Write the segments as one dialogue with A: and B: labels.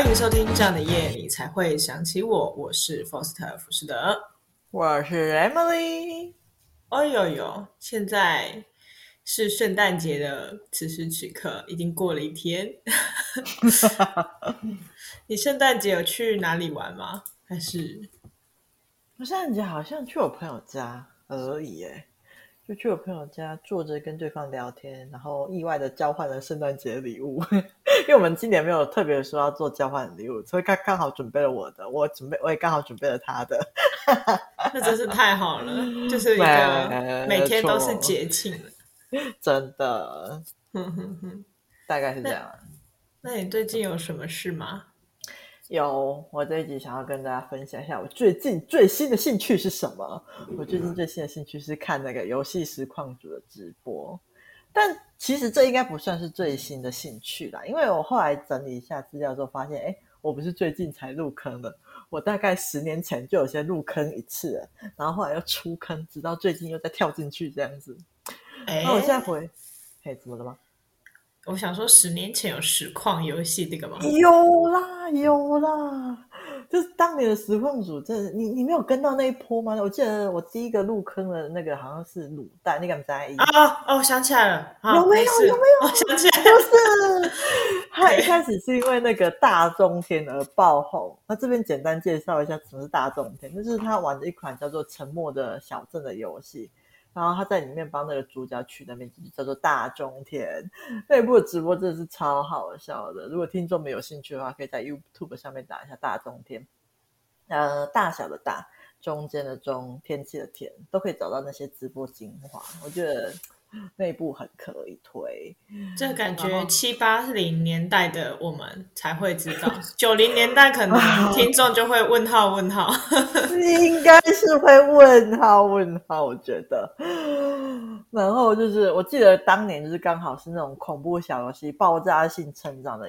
A: 欢迎收听这样的夜，你才会想起我。我是 Foster 福士德，
B: 我是 Emily。
A: 哦呦呦，现在是圣诞节的此时此刻，已经过了一天。你圣诞节有去哪里玩吗？还是
B: 我圣诞节好像去我朋友家而已，哎。就去我朋友家坐着跟对方聊天，然后意外的交换了圣诞节礼物，因为我们今年没有特别说要做交换礼物，所以刚刚好准备了我的，我准备我也刚好准备了他的，
A: 那真是太好了，就是一个 每天都是节庆，
B: 真的，大概是这样。
A: 那你最近有什么事吗？
B: 有，我这一集想要跟大家分享一下我最近最新的兴趣是什么？我最近最新的兴趣是看那个游戏实况组的直播，但其实这应该不算是最新的兴趣啦，因为我后来整理一下资料之后发现，哎，我不是最近才入坑的，我大概十年前就有先入坑一次了，然后后来又出坑，直到最近又再跳进去这样子。哎，那我现在回，嘿，怎么了吗？
A: 我想说，十年前有实况游戏这个吗？
B: 有啦，有啦，就是当年的实况主，这你你没有跟到那一波吗？我记得我第一个入坑的那个好像是卤蛋，你敢在意
A: 啊？哦，我想起来了，
B: 有没有？有没有？
A: 我想起来了，
B: 就是他一开始是因为那个大中天而爆红。那这边简单介绍一下什么是大中天，就是他玩的一款叫做《沉默的小镇》的游戏。然后他在里面帮那个主角取的名字叫做大中天，那部直播真的是超好笑的。如果听众们有兴趣的话，可以在 YouTube 上面打一下大中天，呃，大小的大，中间的中，天气的天，都可以找到那些直播精华。我觉得。那一部很可以推，
A: 这感觉七八零年代的我们才会知道，九零年代可能听众就会问号问号，
B: 应该是会问号问号，我觉得。然后就是我记得当年就是刚好是那种恐怖小游戏爆炸性成长的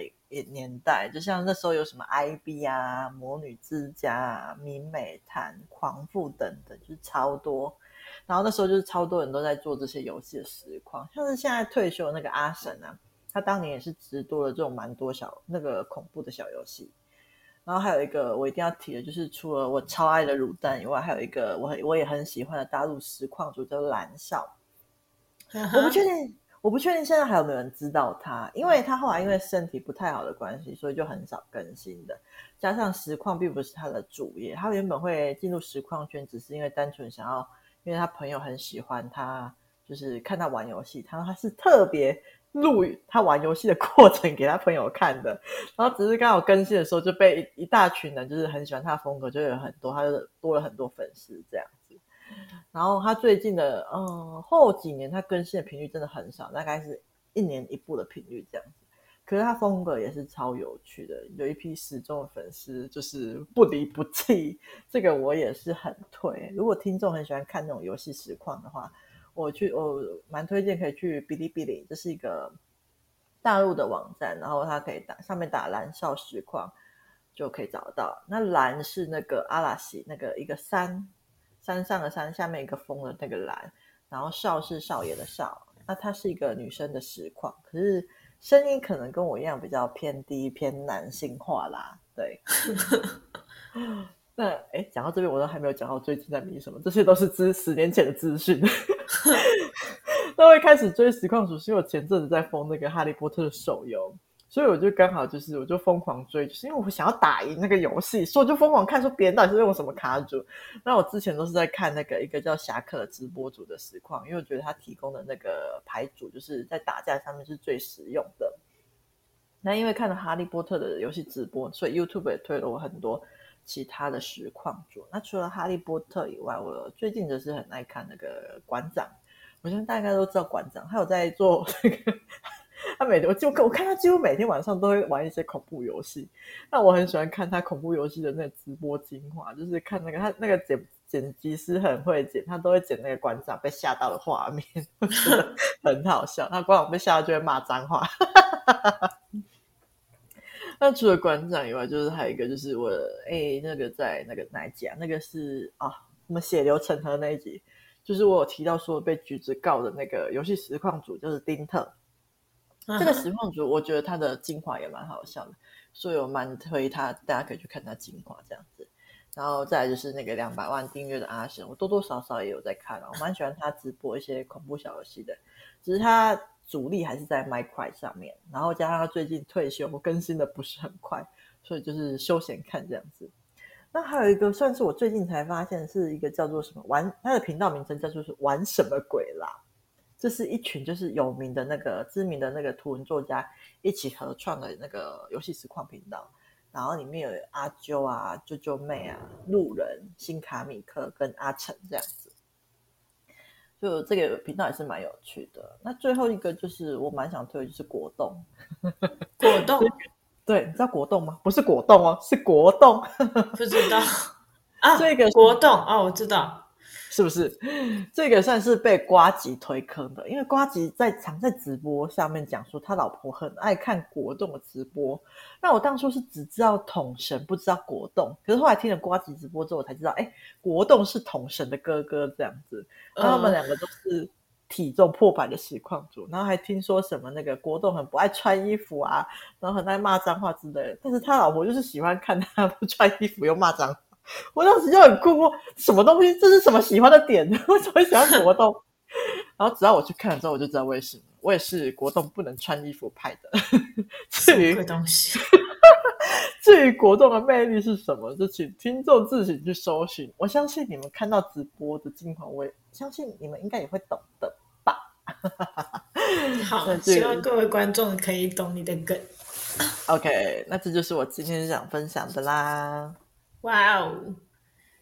B: 年代，就像那时候有什么 IB 啊、魔女之家啊、明美谈、狂父等等，就是超多。然后那时候就是超多人都在做这些游戏的实况，像是现在退休的那个阿神啊，他当年也是直播了这种蛮多小那个恐怖的小游戏。然后还有一个我一定要提的，就是除了我超爱的卤蛋以外，还有一个我我也很喜欢的大陆实况主叫蓝少。我不确定，我不确定现在还有没有人知道他，因为他后来因为身体不太好的关系，所以就很少更新的。加上实况并不是他的主业，他原本会进入实况圈，只是因为单纯想要。因为他朋友很喜欢他，就是看他玩游戏，他说他是特别录他玩游戏的过程给他朋友看的，然后只是刚好更新的时候就被一大群人就是很喜欢他的风格，就有很多，他就多了很多粉丝这样子。然后他最近的嗯后几年他更新的频率真的很少，大概是一年一部的频率这样。可是他风格也是超有趣的，有一批死忠的粉丝，就是不离不弃。这个我也是很推。如果听众很喜欢看那种游戏实况的话，我去我蛮推荐可以去哔哩哔哩，这是一个大陆的网站，然后它可以打上面打蓝少实况就可以找到。那蓝是那个阿拉西，那个一个山山上的山，下面一个风的那个蓝，然后少是少爷的少。那它是一个女生的实况，可是。声音可能跟我一样比较偏低、偏男性化啦。对，那哎，讲到这边，我都还没有讲到最近在迷什么，这些都是资十年前的资讯。那我一开始追实况主，是因为我前阵子在封那个《哈利波特》的手游。所以我就刚好就是，我就疯狂追，就是因为我想要打赢那个游戏，所以我就疯狂看说别人到底是用什么卡组。那我之前都是在看那个一个叫侠客直播组的实况，因为我觉得他提供的那个牌组就是在打架上面是最实用的。那因为看了哈利波特的游戏直播，所以 YouTube 也推了我很多其他的实况组。那除了哈利波特以外，我最近就是很爱看那个馆长。我相信大家都知道馆长，他有在做。他每我就我看他几乎每天晚上都会玩一些恐怖游戏，那我很喜欢看他恐怖游戏的那直播精华，就是看那个他那个剪剪辑师很会剪，他都会剪那个馆长被吓到的画面，很好笑。他馆长被吓到就会骂脏话。那除了馆长以外，就是还有一个就是我哎那个在那个哪一集啊？那个是啊什么血流成河那一集，就是我有提到说被橘子告的那个游戏实况组就是丁特。这个实况主，我觉得他的精华也蛮好笑的，所以我蛮推他，大家可以去看他精华这样子。然后再来就是那个两百万订阅的阿神，我多多少少也有在看啊，我蛮喜欢他直播一些恐怖小游戏的，只是他主力还是在 Minecraft 上面，然后加上他最近退休，更新的不是很快，所以就是休闲看这样子。那还有一个算是我最近才发现，是一个叫做什么玩，他的频道名称叫做是玩什么鬼啦？这是一群就是有名的那个知名的那个图文作家一起合创的那个游戏实况频道，然后里面有阿啾啊、啾啾妹啊、路人、新卡米克跟阿成这样子，就这个频道也是蛮有趣的。那最后一个就是我蛮想推的就是果冻，
A: 果冻。
B: 对，你知道果冻吗？不是果冻哦，是国栋。
A: 不知道啊，
B: 这个
A: 国栋哦，我知道，
B: 是不是？这个算是被瓜吉推坑的，因为瓜吉在常在直播上面讲说他老婆很爱看果冻的直播。那我当初是只知道统神，不知道果冻。可是后来听了瓜吉直播之后，我才知道，哎，果冻是统神的哥哥这样子。那他们两个都是。体重破百的实况主，然后还听说什么那个国栋很不爱穿衣服啊，然后很爱骂脏话之类的。但是他老婆就是喜欢看他不穿衣服又骂脏话，我当时就很困惑，什么东西？这是什么喜欢的点？为什么会喜欢国栋？然后直到我去看了之后，我就知道为什么。我也是国栋不能穿衣服派的。至于
A: 东西，
B: 至于国栋的魅力是什么，就请听众自行去搜寻。我相信你们看到直播的精华，我也相信你们应该也会懂的吧。
A: 好，希望各位观众可以懂你的梗。
B: OK，那这就是我今天想分享的啦。
A: 哇哦，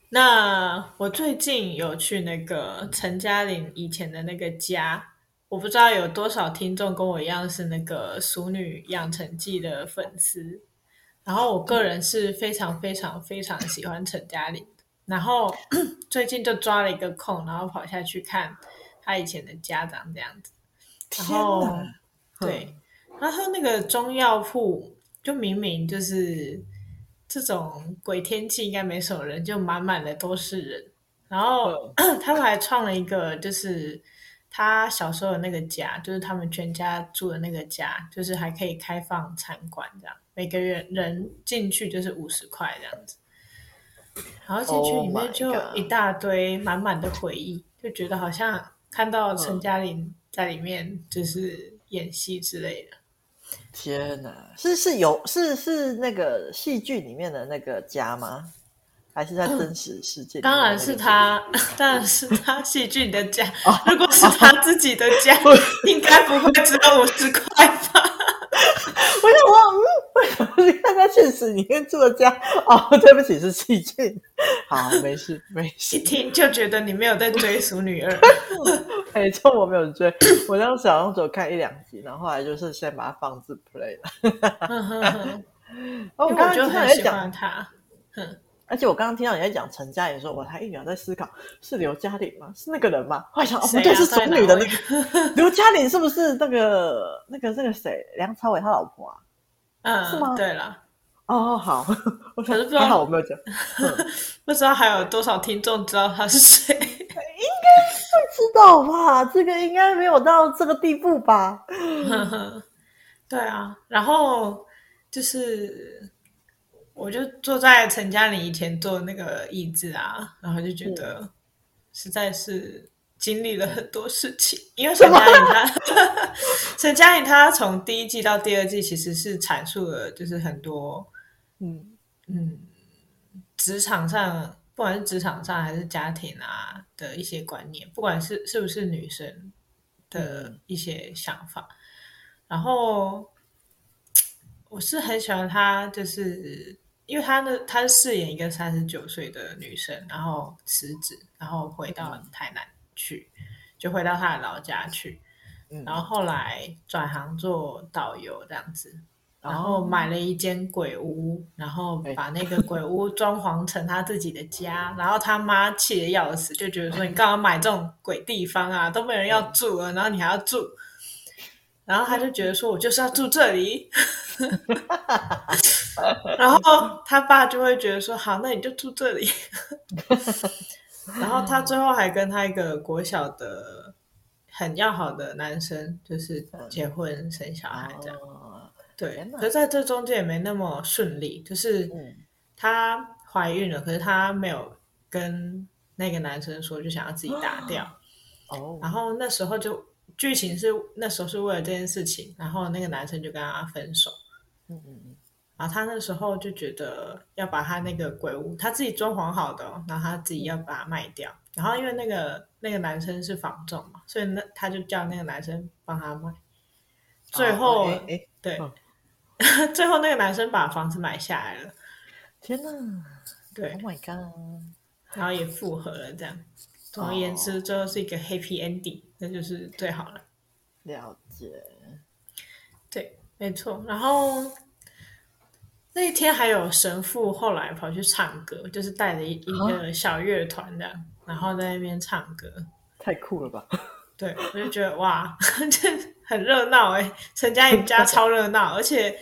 A: 那我最近有去那个陈嘉玲以前的那个家，我不知道有多少听众跟我一样是那个《熟女养成记》的粉丝。然后我个人是非常非常非常喜欢陈嘉玲，然后 最近就抓了一个空，然后跑下去看。他以前的家长这样子，然后对，然后那个中药铺就明明就是这种鬼天气，应该没什么人，就满满的都是人。然后 他们还创了一个，就是他小时候的那个家，就是他们全家住的那个家，就是还可以开放参观，这样每个月人进去就是五十块这样子。然后进去里面就一大堆满满的回忆，就觉得好像。看到陈嘉玲在里面就是演戏之类的，
B: 天哪！是是有是是那个戏剧里面的那个家吗？还是在真 实世界？
A: 当然是他，当然是他戏剧的家。如果是他自己的家，应该不会只有五十块吧？
B: 我想我，嗯，为什么是看他现实里面作家？哦，对不起，是戏剧。好，没事，没事。
A: 一听就觉得你没有在追《熟女二》。
B: 没错，我没有追。我当时好像只有看一两集，然后后来就是先把它放置 play 了。
A: 我刚刚就很喜欢他。
B: 而且我刚刚听到你在讲陈嘉颖，说我还一秒在思考，是刘嘉玲吗？是那个人吗？我想，哦，不对，是熟女的那个刘嘉玲，是不是那个那个那个谁？梁朝伟他老婆啊？
A: 嗯，
B: 是吗？
A: 对了，
B: 哦，好，我
A: 可是不知道，
B: 好，我没有讲，
A: 不知道还有多少听众知道他是谁？应该
B: 会知道吧？这个应该没有到这个地步吧？
A: 对啊，然后就是。我就坐在陈嘉玲以前坐的那个椅子啊，然后就觉得实在是经历了很多事情。因为沈嘉颖她，沈嘉颖她从第一季到第二季其实是阐述了就是很多，嗯嗯，职场上不管是职场上还是家庭啊的一些观念，不管是是不是女生的一些想法，然后我是很喜欢她，就是。因为他呢，他饰演一个三十九岁的女生，然后辞职，然后回到台南去，就回到他的老家去，然后后来转行做导游这样子，然后买了一间鬼屋，然后把那个鬼屋装潢成他自己的家，然后他妈气得要死，就觉得说你干嘛买这种鬼地方啊，都没人要住了，然后你还要住。然后他就觉得说，我就是要住这里。然后他爸就会觉得说，好，那你就住这里。然后他最后还跟他一个国小的，很要好的男生，就是结婚生小孩这样。
B: 哦、
A: 对，可是在这中间也没那么顺利，就是她怀孕了，可是她没有跟那个男生说，就想要自己打掉。
B: 哦，
A: 然后那时候就剧情是那时候是为了这件事情，然后那个男生就跟他分手。嗯嗯嗯。然后他那时候就觉得要把他那个鬼屋，他自己装潢好的，然后他自己要把它卖掉。然后因为那个那个男生是房仲嘛，所以那他就叫那个男生帮他卖。最后，哦欸欸、对，哦、最后那个男生把房子买下来了。
B: 天哪！
A: 对
B: ，Oh my god！
A: 然后也复合了，这样。总而言之，最后是一个 happy ending，那就是最好了。
B: 了解。
A: 对，没错。然后。那一天还有神父后来跑去唱歌，就是带着一一个小乐团这样，然后在那边唱歌，
B: 太酷了吧？
A: 对，我就觉得哇，这很热闹哎！陈嘉颖家超热闹，而且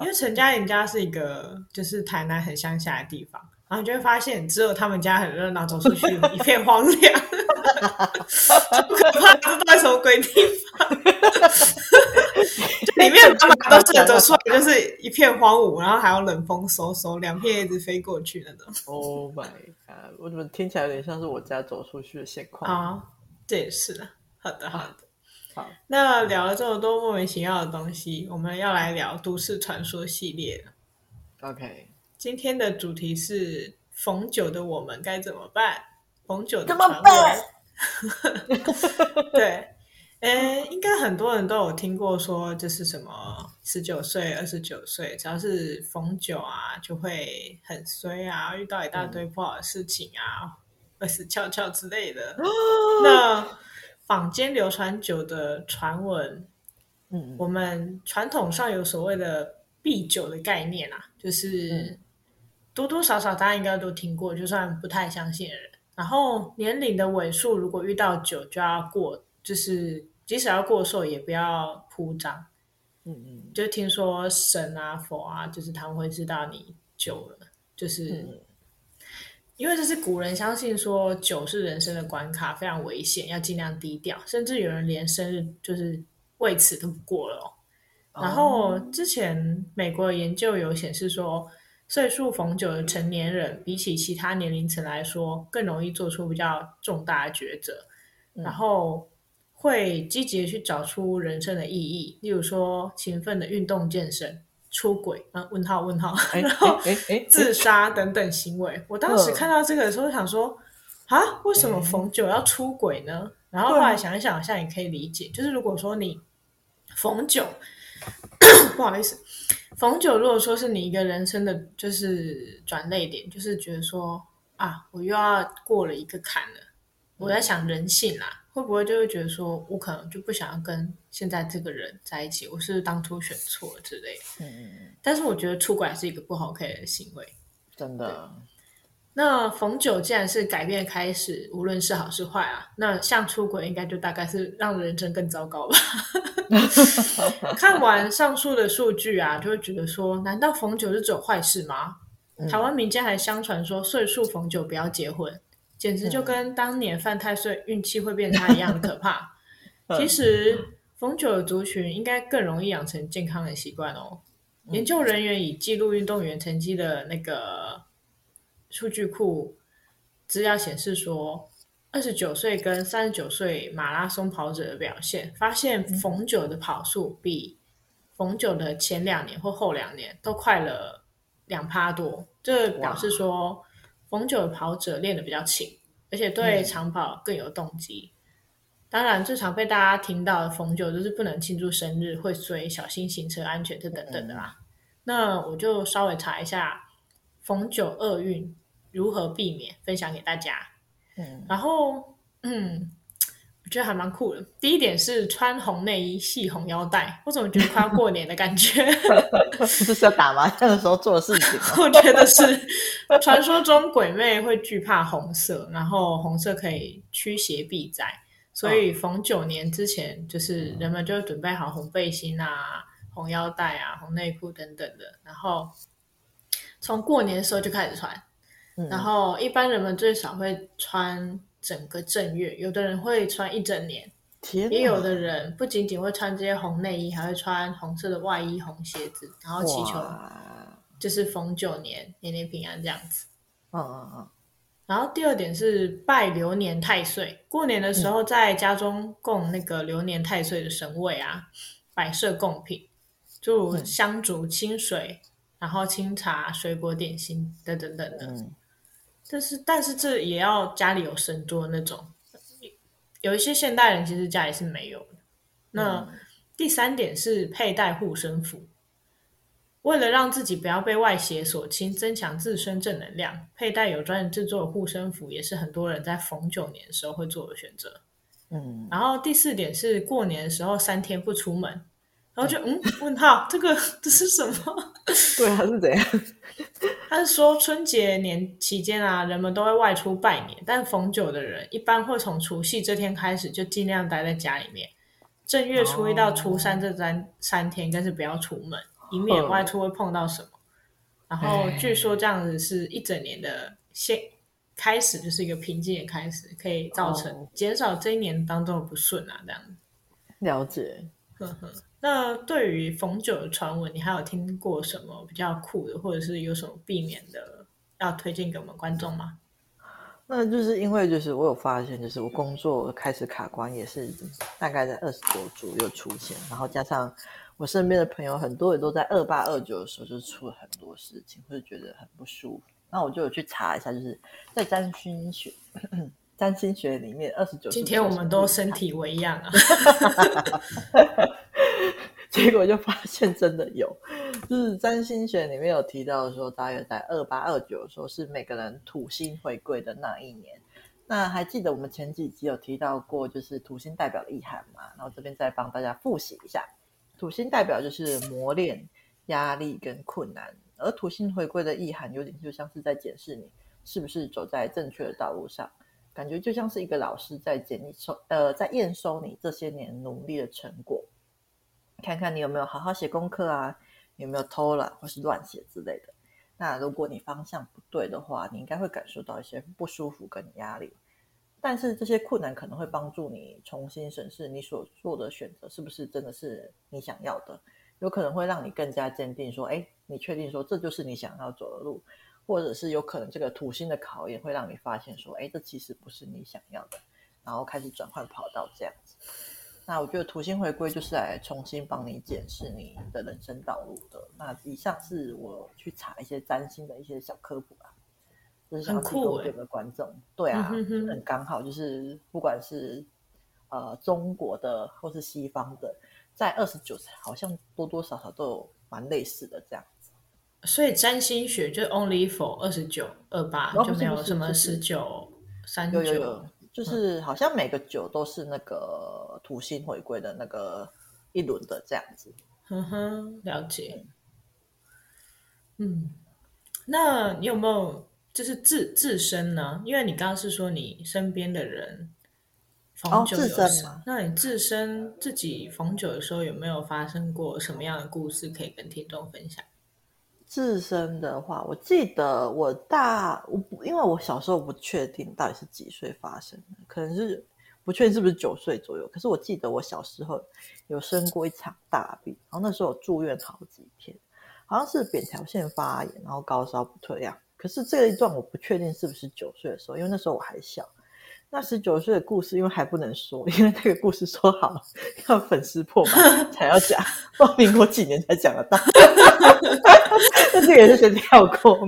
A: 因为陈嘉颖家是一个就是台南很乡下的地方，然后你就会发现只有他们家很热闹，走出去一片荒凉，不可怕！这到底什么鬼地方？里面他们都是走出来，就是一片荒芜，然后还有冷风嗖嗖，两片叶子飞过去那种。
B: Oh my god！我怎么听起来有点像是我家走出去的现况
A: 啊？这也是的。好的，好的，
B: 好。
A: 那聊了这么多莫名其妙的东西，我们要来聊都市传说系列了。
B: OK，
A: 今天的主题是逢九的我们该怎么办？逢九的
B: 怎么办？
A: 对。诶，应该很多人都有听过说，就是什么十九岁、二十九岁，只要是逢九啊，就会很衰啊，遇到一大堆不好的事情啊，会死翘翘之类的。那坊间流传久的传闻，嗯，我们传统上有所谓的避酒的概念啊，就是多多少少大家应该都听过，就算不太相信的人，然后年龄的尾数如果遇到酒就要过，就是。即使要过寿，也不要铺张。嗯嗯，就听说神啊、佛啊，就是他们会知道你九了，就是、嗯、因为这是古人相信说酒是人生的关卡，非常危险，要尽量低调。甚至有人连生日就是为此都不过了、然后之前美国的研究有显示说，岁数逢九的成年人，比起其他年龄层来说，更容易做出比较重大的抉择。嗯、然后。会积极的去找出人生的意义，例如说勤奋的运动健身、出轨啊问号问号，然后自杀等等行为。我当时看到这个的时候，想说啊，为什么逢九要出轨呢？然后后来想一想，好像也可以理解，就是如果说你逢九，不好意思，逢九如果说是你一个人生的就是转泪点，就是觉得说啊，我又要过了一个坎了。我在想人性啦。会不会就会觉得说，我可能就不想要跟现在这个人在一起，我是当初选错了之类的。嗯。但是我觉得出轨是一个不 OK 的行为，
B: 真的。
A: 那逢九既然是改变开始，无论是好是坏啊，那像出轨应该就大概是让人生更糟糕吧。看完上述的数据啊，就会觉得说，难道逢九是只有坏事吗？嗯、台湾民间还相传说，岁数逢九不要结婚。简直就跟当年犯太岁运气会变差一样可怕。其实逢九的族群应该更容易养成健康的习惯哦。研究人员以记录运动员成绩的那个数据库资料显示说，二十九岁跟三十九岁马拉松跑者的表现，发现逢九的跑速比逢九的前两年或后两年都快了两趴多。这表示说。逢九的跑者练得比较勤，而且对长跑更有动机。嗯、当然，最常被大家听到的逢九就是不能庆祝生日，会追小心行车安全这等等的啦。嗯、那我就稍微查一下逢九厄运如何避免，分享给大家。嗯，然后嗯。我觉得还蛮酷的。第一点是穿红内衣系红腰带，我怎么觉得快要过年的感觉？
B: 这是要打麻将的时候做的事情。
A: 我觉得是。传说中鬼魅会惧怕红色，然后红色可以驱邪避灾，所以逢九年之前，就是人们就会准备好红背心啊、红腰带啊、红内裤等等的，然后从过年的时候就开始穿。然后一般人们最少会穿。整个正月，有的人会穿一整年，也有的人不仅仅会穿这些红内衣，还会穿红色的外衣、红鞋子，然后祈求就是逢九年年年平安这样子。
B: 嗯嗯嗯。
A: 然后第二点是拜流年太岁，过年的时候在家中供那个流年太岁的神位啊，摆设贡品，就香烛、清水，然后清茶、水果点心等等等等。嗯。但是但是这也要家里有神桌那种。有一些现代人其实家里是没有的。那第三点是佩戴护身符，为了让自己不要被外邪所侵，增强自身正能量，佩戴有专人制作的护身符也是很多人在逢九年的时候会做的选择。嗯，然后第四点是过年的时候三天不出门。然后就嗯，问号，这个这是什么？
B: 对啊，是怎样？
A: 他是说春节年期间啊，人们都会外出拜年，但逢九的人一般会从除夕这天开始就尽量待在家里面。正月初一到初三这三三天，应该是不要出门，以免外出会碰到什么。然后据说这样子是一整年的先开始，就是一个平静的开始，可以造成减少这一年当中的不顺啊，这样子。
B: 了解，
A: 呵呵。那对于逢九的传闻，你还有听过什么比较酷的，或者是有什么避免的，要推荐给我们观众吗？
B: 那就是因为就是我有发现，就是我工作开始卡关，也是大概在二十九左右出现，然后加上我身边的朋友很多也都在二八二九的时候就出了很多事情，或者觉得很不舒服。那我就有去查一下，就是在占星学占星学里面，二十九
A: 今天我们都身体为恙啊。
B: 结果就发现真的有，就是占星学里面有提到说，大约在二八二九的时候是每个人土星回归的那一年。那还记得我们前几集有提到过，就是土星代表的意涵嘛？然后这边再帮大家复习一下，土星代表就是磨练、压力跟困难，而土星回归的意涵有点就像是在检视你是不是走在正确的道路上，感觉就像是一个老师在检收呃在验收你这些年努力的成果。看看你有没有好好写功课啊，有没有偷懒或是乱写之类的。那如果你方向不对的话，你应该会感受到一些不舒服跟压力。但是这些困难可能会帮助你重新审视你所做的选择是不是真的是你想要的，有可能会让你更加坚定说，哎，你确定说这就是你想要走的路，或者是有可能这个土星的考验会让你发现说，哎，这其实不是你想要的，然后开始转换跑道这样子。那我觉得土星回归就是来重新帮你检视你的人生道路的。那以上是我去查一些占星的一些小科普啊，就是想提供给观众。对啊，嗯、哼哼很刚好，就是不管是呃中国的或是西方的，在二十九好像多多少少都有蛮类似的这样子。
A: 所以占星学就 only for 二十九、二八，就没有什么十九、三九。
B: 就是好像每个酒都是那个土星回归的那个一轮的这样子。
A: 嗯哼，了解。嗯，那你有没有就是自自身呢？因为你刚刚是说你身边的人逢酒有事，哦，自身吗？那你自身自己逢酒的时候有没有发生过什么样的故事可以跟听众分享？
B: 自身的话，我记得我大我不，因为我小时候不确定到底是几岁发生的，可能是不确定是不是九岁左右。可是我记得我小时候有生过一场大病，然后那时候我住院好几天，好像是扁桃腺发炎，然后高烧不退样。可是这一段我不确定是不是九岁的时候，因为那时候我还小。那十九岁的故事，因为还不能说，因为那个故事说好要粉丝破百才要讲，报民国几年才讲得到。那这个也是先跳过。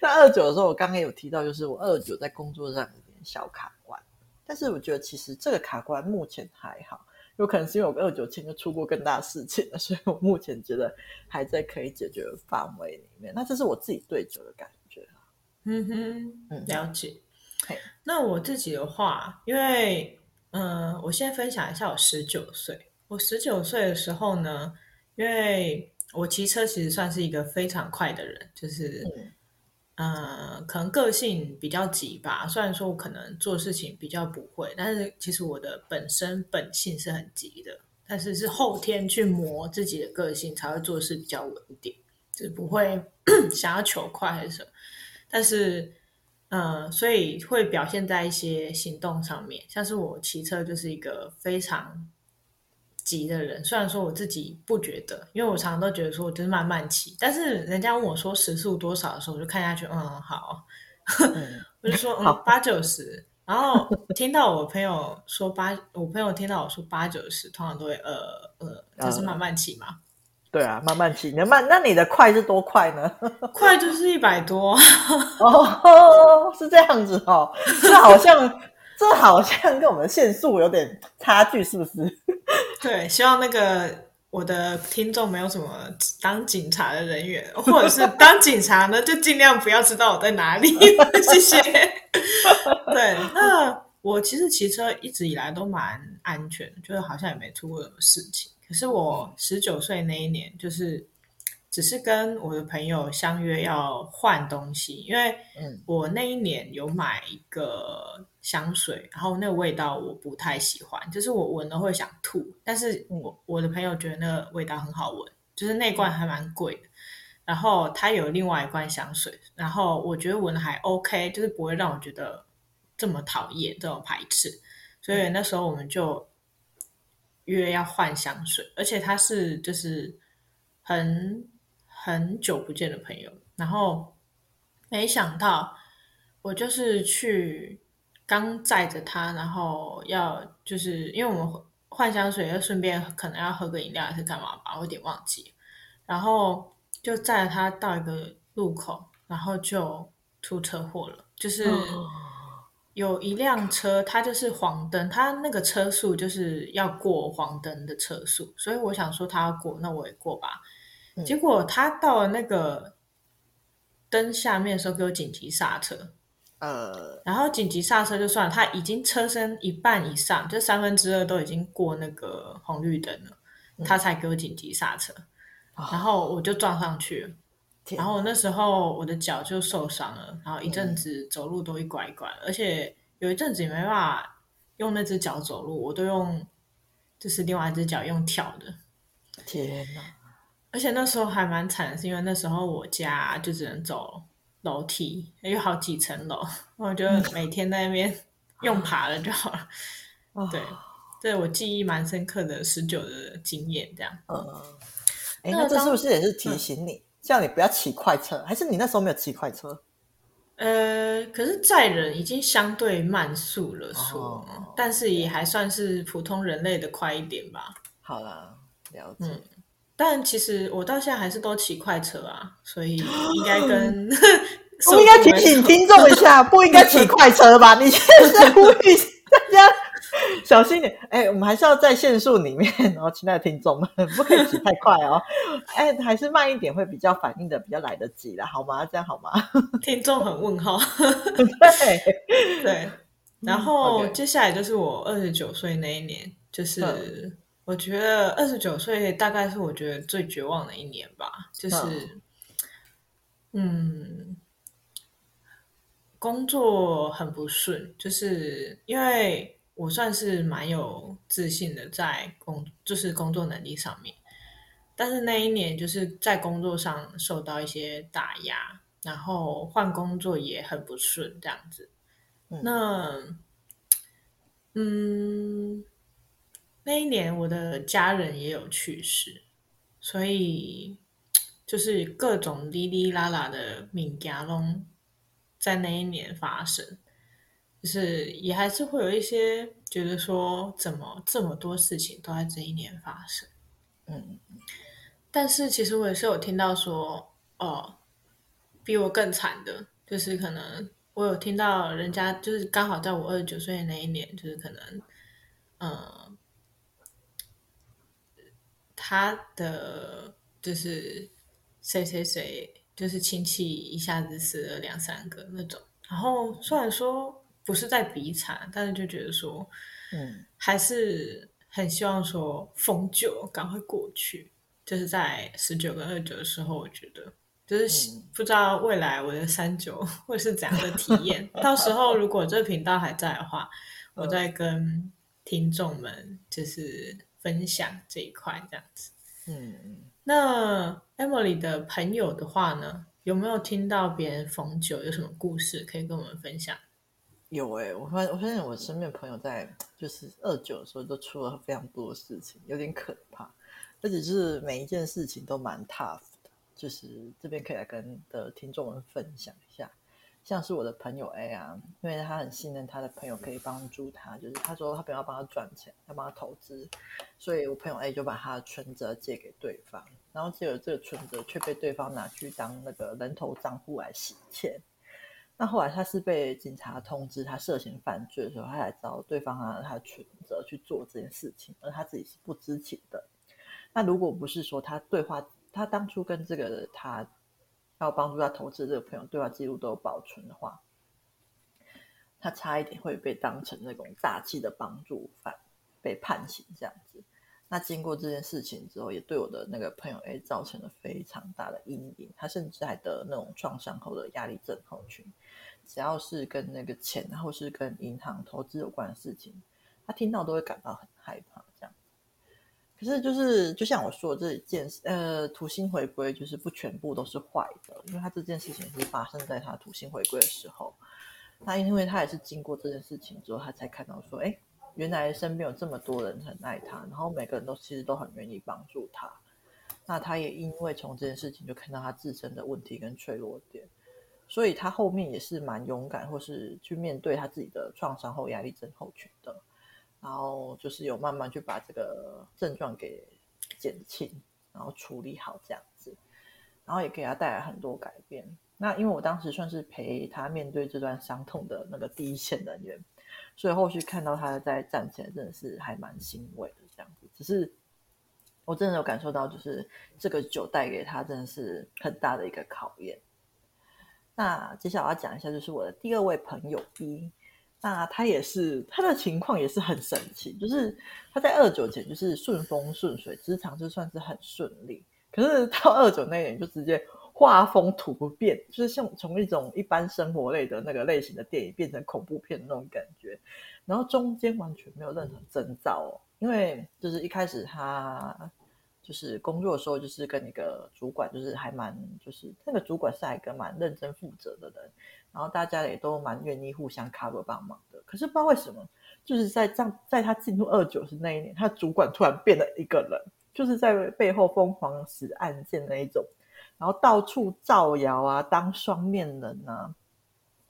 B: 那二九的时候，我刚刚有提到，就是我二九在工作上有点小卡关，但是我觉得其实这个卡关目前还好，有可能是因为我二九前就出过更大事情了，所以我目前觉得还在可以解决的范围里面。那这是我自己对九的感觉。
A: 嗯哼，嗯，了解。那我自己的话，因为嗯、呃，我先分享一下我十九岁。我十九岁的时候呢，因为我骑车其实算是一个非常快的人，就是嗯、呃，可能个性比较急吧。虽然说我可能做事情比较不会，但是其实我的本身本性是很急的。但是是后天去磨自己的个性，才会做事比较稳定，就是不会 想要求快还是什么。但是。嗯、呃，所以会表现在一些行动上面，像是我骑车就是一个非常急的人。虽然说我自己不觉得，因为我常常都觉得说我就是慢慢骑，但是人家问我说时速多少的时候，我就看下去，嗯，好，嗯 我就说嗯八九十。然后听到我朋友说八，我朋友听到我说八九十，通常都会呃呃，这是慢慢骑嘛。嗯
B: 对啊，慢慢骑。你慢，那你的快是多快呢？
A: 快就是一百多
B: 哦，是这样子哦。这好像，这好像跟我们的限速有点差距，是不是？
A: 对，希望那个我的听众没有什么当警察的人员，或者是当警察呢，就尽量不要知道我在哪里。谢谢。对，那我其实骑车一直以来都蛮安全，就是好像也没出过什么事情。可是我十九岁那一年，就是只是跟我的朋友相约要换东西，因为我那一年有买一个香水，然后那个味道我不太喜欢，就是我闻了会想吐。但是我我的朋友觉得那个味道很好闻，就是那罐还蛮贵的。然后他有另外一罐香水，然后我觉得闻的还 OK，就是不会让我觉得这么讨厌、这么排斥。所以那时候我们就。约要换香水，而且他是就是很很久不见的朋友，然后没想到我就是去刚载着他，然后要就是因为我们换香水，要顺便可能要喝个饮料还是干嘛吧，我有点忘记，然后就载着他到一个路口，然后就出车祸了，就是。哦有一辆车，它就是黄灯，它那个车速就是要过黄灯的车速，所以我想说他要过，那我也过吧。嗯、结果他到了那个灯下面的时候，给我紧急刹车。呃，然后紧急刹车就算了，他已经车身一半以上，就三分之二都已经过那个红绿灯了，他才给我紧急刹车，嗯、然后我就撞上去了。然后那时候我的脚就受伤了，然后一阵子走路都一拐一拐，嗯、而且有一阵子也没办法用那只脚走路，我都用就是另外一只脚用跳的。
B: 天哪！
A: 而且那时候还蛮惨的，是因为那时候我家就只能走楼梯，有好几层楼，我就每天在那边用爬了就好了。嗯、对，对我记忆蛮深刻的十九的经验，这样。嗯，
B: 哎，那这是不是也是提醒你？嗯叫你不要骑快车，还是你那时候没有骑快车？
A: 呃，可是载人已经相对慢速了说，说、哦，但是也还算是普通人类的快一点吧。
B: 好啦，了解。嗯，
A: 但其实我到现在还是都骑快车啊，所以应该 跟
B: 我应该提醒听众一下，不应该骑 快车吧？你现 在呼吁大家。小心点，哎，我们还是要在限速里面，然后亲爱的听众们，不可以骑太快哦，哎，还是慢一点会比较反应的比较来得及啦，好吗？这样好吗？
A: 听众很问号，
B: 对
A: 对，然后接下来就是我二十九岁那一年，就是我觉得二十九岁大概是我觉得最绝望的一年吧，就是嗯，工作很不顺，就是因为。我算是蛮有自信的，在工就是工作能力上面，但是那一年就是在工作上受到一些打压，然后换工作也很不顺，这样子。嗯那，嗯，那一年我的家人也有去世，所以就是各种哩哩啦啦的敏感拢在那一年发生。就是也还是会有一些觉得说，怎么这么多事情都在这一年发生？嗯，但是其实我也是有听到说，哦，比我更惨的，就是可能我有听到人家就是刚好在我二十九岁的那一年，就是可能，嗯，他的就是谁谁谁，就是亲戚一下子死了两三个那种，然后虽然说。不是在比惨，但是就觉得说，嗯，还是很希望说逢九赶快过去。就是在十九跟二九的时候，我觉得就是不知道未来我的三九会是怎样的体验。到时候如果这频道还在的话，我再跟听众们就是分享这一块这样子。嗯，那 Emily 的朋友的话呢，有没有听到别人逢九有什么故事可以跟我们分享？
B: 有哎、欸，我发我发现我身边朋友在就是二九的时候都出了非常多的事情，有点可怕，而且就是每一件事情都蛮 tough 的，就是这边可以来跟的听众们分享。像是我的朋友 A 啊，因为他很信任他的朋友可以帮助他，就是他说他朋友要帮他赚钱，要帮他投资，所以我朋友 A 就把他的存折借给对方，然后结果这个存折却被对方拿去当那个人头账户来洗钱。那后来他是被警察通知他涉嫌犯罪的时候，他才找对方拿他的存折去做这件事情，而他自己是不知情的。那如果不是说他对话，他当初跟这个他。要帮助他投资这个朋友对话记录都有保存的话，他差一点会被当成那种诈欺的帮助犯，被判刑这样子。那经过这件事情之后，也对我的那个朋友 A 造成了非常大的阴影。他甚至还得那种创伤后的压力症候群。只要是跟那个钱，或是跟银行投资有关的事情，他听到都会感到很害怕这样。可是，就是就像我说的这一件事，呃，土星回归就是不全部都是坏的，因为他这件事情是发生在他土星回归的时候。那因为他也是经过这件事情之后，他才看到说，哎，原来身边有这么多人很爱他，然后每个人都其实都很愿意帮助他。那他也因为从这件事情就看到他自身的问题跟脆弱点，所以他后面也是蛮勇敢，或是去面对他自己的创伤后压力症候群的。然后就是有慢慢去把这个症状给减轻，然后处理好这样子，然后也给他带来很多改变。那因为我当时算是陪他面对这段伤痛的那个第一线人员，所以后续看到他在站起来，真的是还蛮欣慰的这样子。只是我真的有感受到，就是这个酒带给他真的是很大的一个考验。那接下来我要讲一下，就是我的第二位朋友 B。那他也是，他的情况也是很神奇，就是他在二九前就是顺风顺水，职场就算是很顺利，可是到二九那年就直接画风突变，就是像从一种一般生活类的那个类型的电影变成恐怖片的那种感觉，然后中间完全没有任何征兆哦，因为就是一开始他就是工作的时候就是跟一个主管就是还蛮就是那个主管是还一个蛮认真负责的人。然后大家也都蛮愿意互相 cover 帮忙的，可是不知道为什么，就是在这样，在他进入二九是那一年，他主管突然变了一个人，就是在背后疯狂使暗箭那一种，然后到处造谣啊，当双面人啊，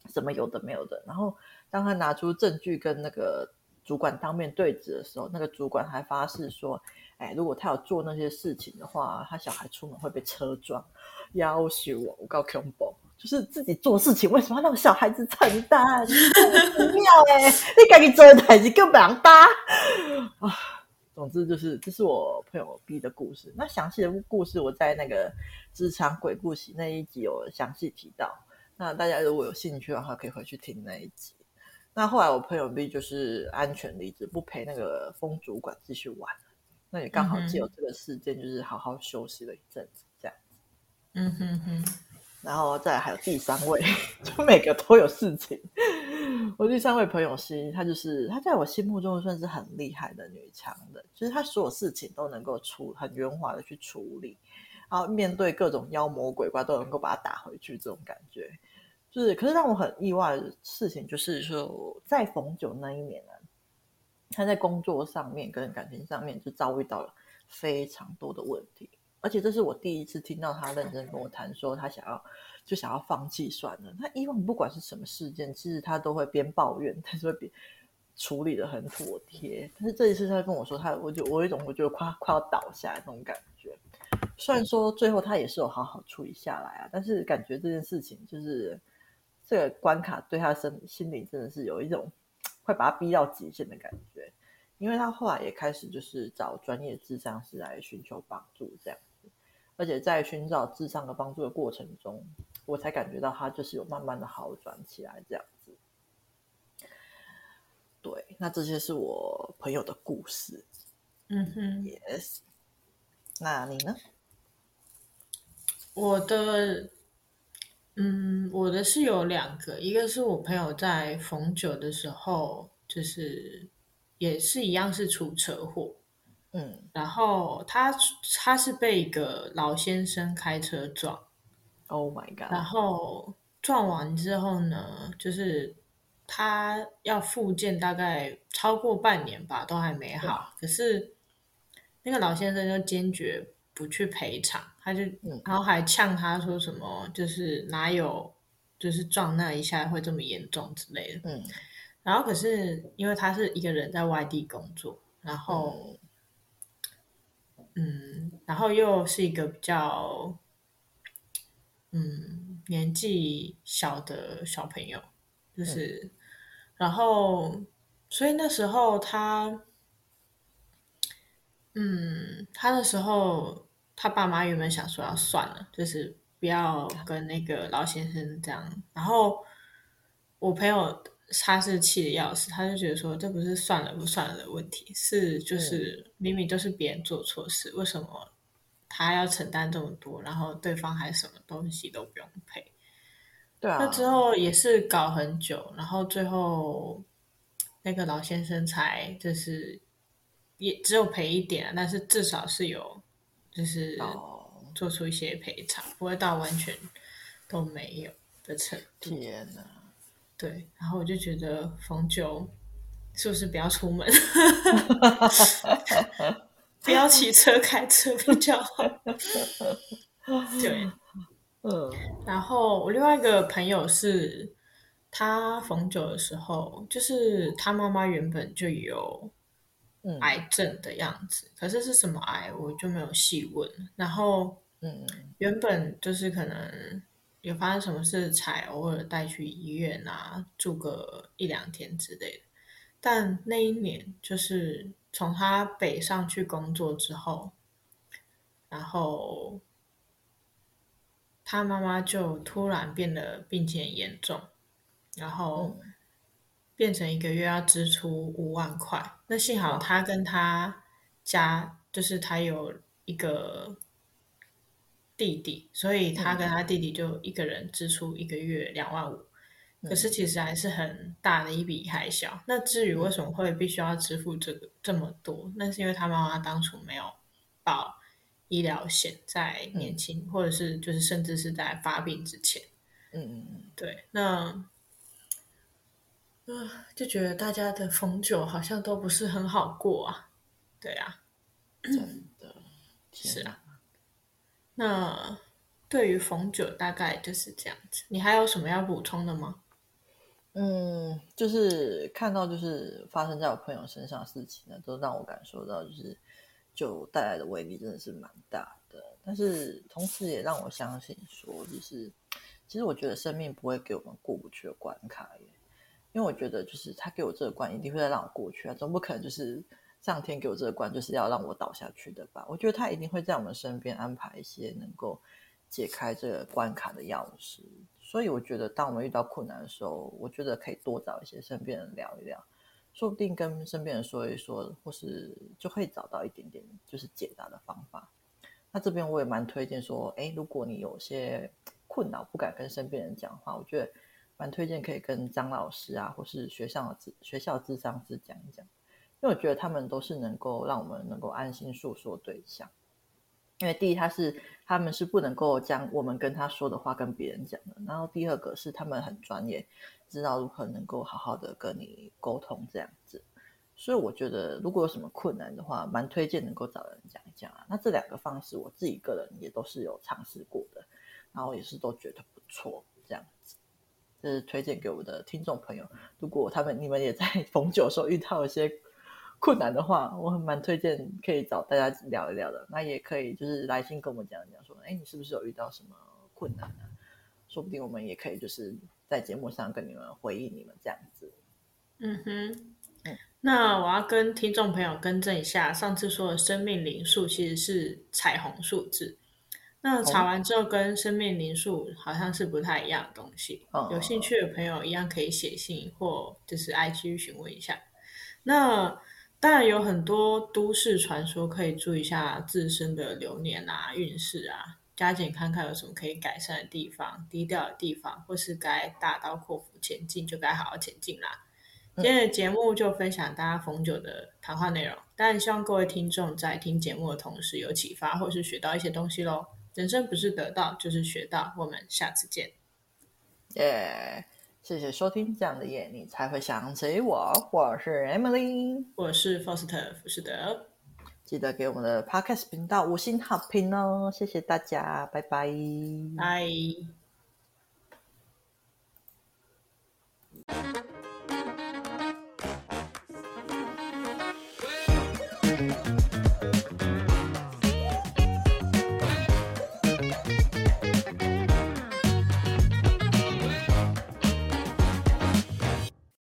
B: 什么有的没有的。然后当他拿出证据跟那个主管当面对质的时候，那个主管还发誓说，哎，如果他有做那些事情的话，他小孩出门会被车撞，要挟我，我告恐怖。就是自己做事情，为什么要让小孩子承担？不妙哎！你赶紧做台词更不让搭啊！总之就是，这是我朋友 B 的故事。那详细的故事我在那个职场鬼故事那一集有详细提到。那大家如果有兴趣的话，可以回去听那一集。那后来我朋友 B 就是安全离职，不陪那个风主管继续玩。那也刚好借由这个事件，就是好好休息了一阵子，这样子。
A: 嗯哼哼。
B: 然后再还有第三位，就每个都有事情。我第三位朋友是，她就是她在我心目中算是很厉害的女强人，就是她所有事情都能够处很圆滑的去处理，然后面对各种妖魔鬼怪都能够把它打回去，这种感觉。就是，可是让我很意外的事情就是说，在逢九那一年呢，她在工作上面跟感情上面就遭遇到了非常多的问题。而且这是我第一次听到他认真跟我谈，说他想要就想要放弃算了。他以往不管是什么事件，其实他都会边抱怨，但是会边处理的很妥帖。但是这一次他跟我说，他我就我有一种我觉得快快要倒下来那种感觉。虽然说最后他也是有好好处理下来啊，但是感觉这件事情就是这个关卡对他身心里真的是有一种快把他逼到极限的感觉。因为他后来也开始就是找专业智商师来寻求帮助，这样。而且在寻找智商的帮助的过程中，我才感觉到他就是有慢慢的好转起来这样子。对，那这些是我朋友的故事。
A: 嗯哼
B: ，Yes。那你呢？
A: 我的，嗯，我的是有两个，一个是我朋友在逢九的时候，就是也是一样是出车祸。嗯，然后他他是被一个老先生开车撞
B: ，Oh my god！
A: 然后撞完之后呢，就是他要复健，大概超过半年吧，都还没好。可是那个老先生就坚决不去赔偿，他就然后还呛他说什么，就是哪有就是撞那一下会这么严重之类的。嗯。然后可是因为他是一个人在外地工作，然后嗯，嗯，然后又是一个比较嗯年纪小的小朋友，就是、嗯、然后所以那时候他嗯，他那时候他爸妈原本想说要算了，就是不要跟那个老先生这样，然后我朋友。他是气的要死，他就觉得说，这不是算了不算了的问题，是就是明明都是别人做错事，为什么他要承担这么多，然后对方还什么东西都不用赔？
B: 对啊。
A: 那之后也是搞很久，然后最后那个老先生才就是也只有赔一点，但是至少是有就是做出一些赔偿，不会到完全都没有的程度。
B: 天哪！
A: 对，然后我就觉得逢九是不是不要出门，不要骑车开车比较好。对，嗯。然后我另外一个朋友是，他逢九的时候，就是他妈妈原本就有癌症的样子，嗯、可是是什么癌，我就没有细问。然后，嗯，原本就是可能。有发生什么事才偶尔带去医院啊，住个一两天之类的。但那一年就是从他北上去工作之后，然后他妈妈就突然变得病情很严重，然后变成一个月要支出五万块。那幸好他跟他家就是他有一个。弟弟，所以他跟他弟弟就一个人支出一个月两万五，嗯，可是其实还是很大的一笔开销。那至于为什么会必须要支付这个这么多，那是因为他妈妈当初没有保医疗险，在年轻，嗯、或者是就是甚至是在发病之前。嗯嗯嗯，对，那呃就觉得大家的逢九好像都不是很好过啊。对啊，
B: 真的
A: 是啊。那对于逢九大概就是这样子，你还有什么要补充的吗？
B: 嗯，就是看到就是发生在我朋友身上的事情呢，都让我感受到就是酒带来的威力真的是蛮大的，但是同时也让我相信说，就是其实我觉得生命不会给我们过不去的关卡耶，因为我觉得就是他给我这个关，一定会再让我过去啊，总不可能就是。上天给我这个关，就是要让我倒下去的吧？我觉得他一定会在我们身边安排一些能够解开这个关卡的钥匙。所以我觉得，当我们遇到困难的时候，我觉得可以多找一些身边人聊一聊，说不定跟身边人说一说，或是就会找到一点点就是解答的方法。那这边我也蛮推荐说，诶，如果你有些困扰不敢跟身边人讲话，我觉得蛮推荐可以跟张老师啊，或是学校的学校智商师讲一讲。因为我觉得他们都是能够让我们能够安心诉说对象，因为第一，他是他们是不能够将我们跟他说的话跟别人讲的，然后第二个是他们很专业，知道如何能够好好的跟你沟通这样子，所以我觉得如果有什么困难的话，蛮推荐能够找人讲一讲啊。那这两个方式我自己个人也都是有尝试过的，然后也是都觉得不错，这样子，这是推荐给我的听众朋友。如果他们你们也在 逢九的时候遇到一些。困难的话，我很蛮推荐可以找大家聊一聊的。那也可以就是来信跟我们讲一讲，说，哎，你是不是有遇到什么困难啊？说不定我们也可以就是在节目上跟你们回应你们这样子。
A: 嗯哼，嗯，那我要跟听众朋友更正一下，上次说的生命灵数其实是彩虹数字。那查完之后，跟生命灵数好像是不太一样的东西。哦，有兴趣的朋友一样可以写信或就是 IG 询问一下。那当然有很多都市传说，可以注意一下自身的流年啊、运势啊，加减看看有什么可以改善的地方、低调的地方，或是该大刀阔斧前进就该好好前进啦。今天的节目就分享大家逢九的谈话内容，当然希望各位听众在听节目的同时有启发，或是学到一些东西喽。人生不是得到就是学到。我们下次见。
B: 耶！Yeah, 谢谢收听，这样的夜你才会想起我。我是 Emily，
A: 我是 Foster，我是德。
B: 记得给我们的 Podcast 频道五星好评哦！谢谢大家，拜
A: 拜，